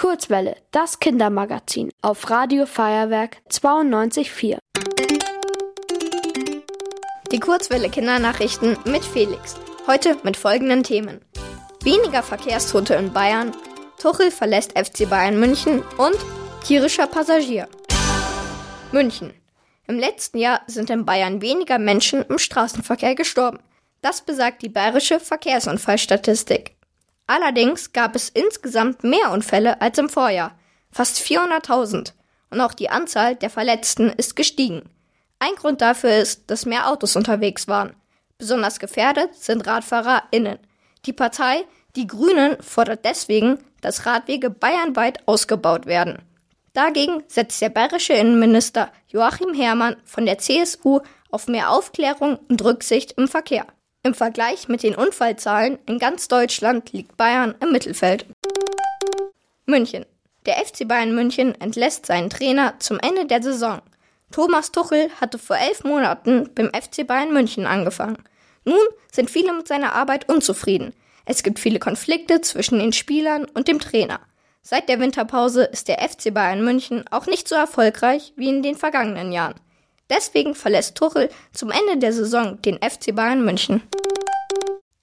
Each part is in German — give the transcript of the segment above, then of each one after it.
Kurzwelle, das Kindermagazin auf Radio Feuerwerk 92.4. Die Kurzwelle Kindernachrichten mit Felix. Heute mit folgenden Themen. Weniger Verkehrstote in Bayern, Tuchel verlässt FC Bayern München und tierischer Passagier. München. Im letzten Jahr sind in Bayern weniger Menschen im Straßenverkehr gestorben. Das besagt die bayerische Verkehrsunfallstatistik. Allerdings gab es insgesamt mehr Unfälle als im Vorjahr, fast 400.000. Und auch die Anzahl der Verletzten ist gestiegen. Ein Grund dafür ist, dass mehr Autos unterwegs waren. Besonders gefährdet sind RadfahrerInnen. Die Partei Die Grünen fordert deswegen, dass Radwege bayernweit ausgebaut werden. Dagegen setzt der bayerische Innenminister Joachim Herrmann von der CSU auf mehr Aufklärung und Rücksicht im Verkehr. Im Vergleich mit den Unfallzahlen in ganz Deutschland liegt Bayern im Mittelfeld. München. Der FC Bayern München entlässt seinen Trainer zum Ende der Saison. Thomas Tuchel hatte vor elf Monaten beim FC Bayern München angefangen. Nun sind viele mit seiner Arbeit unzufrieden. Es gibt viele Konflikte zwischen den Spielern und dem Trainer. Seit der Winterpause ist der FC Bayern München auch nicht so erfolgreich wie in den vergangenen Jahren. Deswegen verlässt Tuchel zum Ende der Saison den FC Bayern München.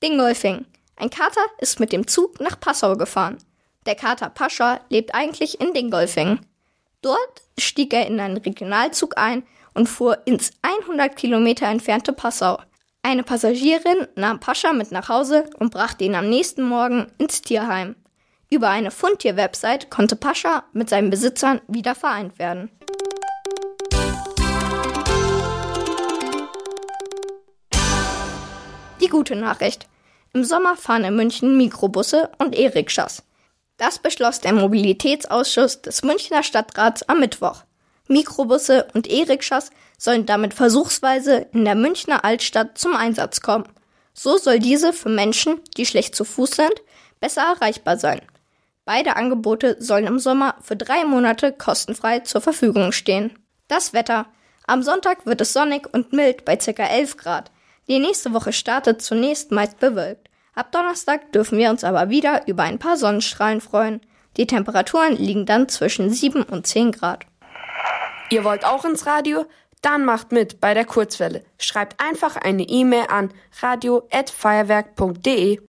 Dingolfing. Ein Kater ist mit dem Zug nach Passau gefahren. Der Kater Pascha lebt eigentlich in Dingolfing. Dort stieg er in einen Regionalzug ein und fuhr ins 100 Kilometer entfernte Passau. Eine Passagierin nahm Pascha mit nach Hause und brachte ihn am nächsten Morgen ins Tierheim. Über eine Fundtier-Website konnte Pascha mit seinen Besitzern wieder vereint werden. Die gute Nachricht. Im Sommer fahren in München Mikrobusse und E-Rikschas. Das beschloss der Mobilitätsausschuss des Münchner Stadtrats am Mittwoch. Mikrobusse und E-Rikschas sollen damit versuchsweise in der Münchner Altstadt zum Einsatz kommen. So soll diese für Menschen, die schlecht zu Fuß sind, besser erreichbar sein. Beide Angebote sollen im Sommer für drei Monate kostenfrei zur Verfügung stehen. Das Wetter. Am Sonntag wird es sonnig und mild bei ca. 11 Grad. Die nächste Woche startet zunächst meist bewölkt. Ab Donnerstag dürfen wir uns aber wieder über ein paar Sonnenstrahlen freuen. Die Temperaturen liegen dann zwischen 7 und 10 Grad. Ihr wollt auch ins Radio? Dann macht mit bei der Kurzwelle. Schreibt einfach eine E-Mail an radio@feuerwerk.de.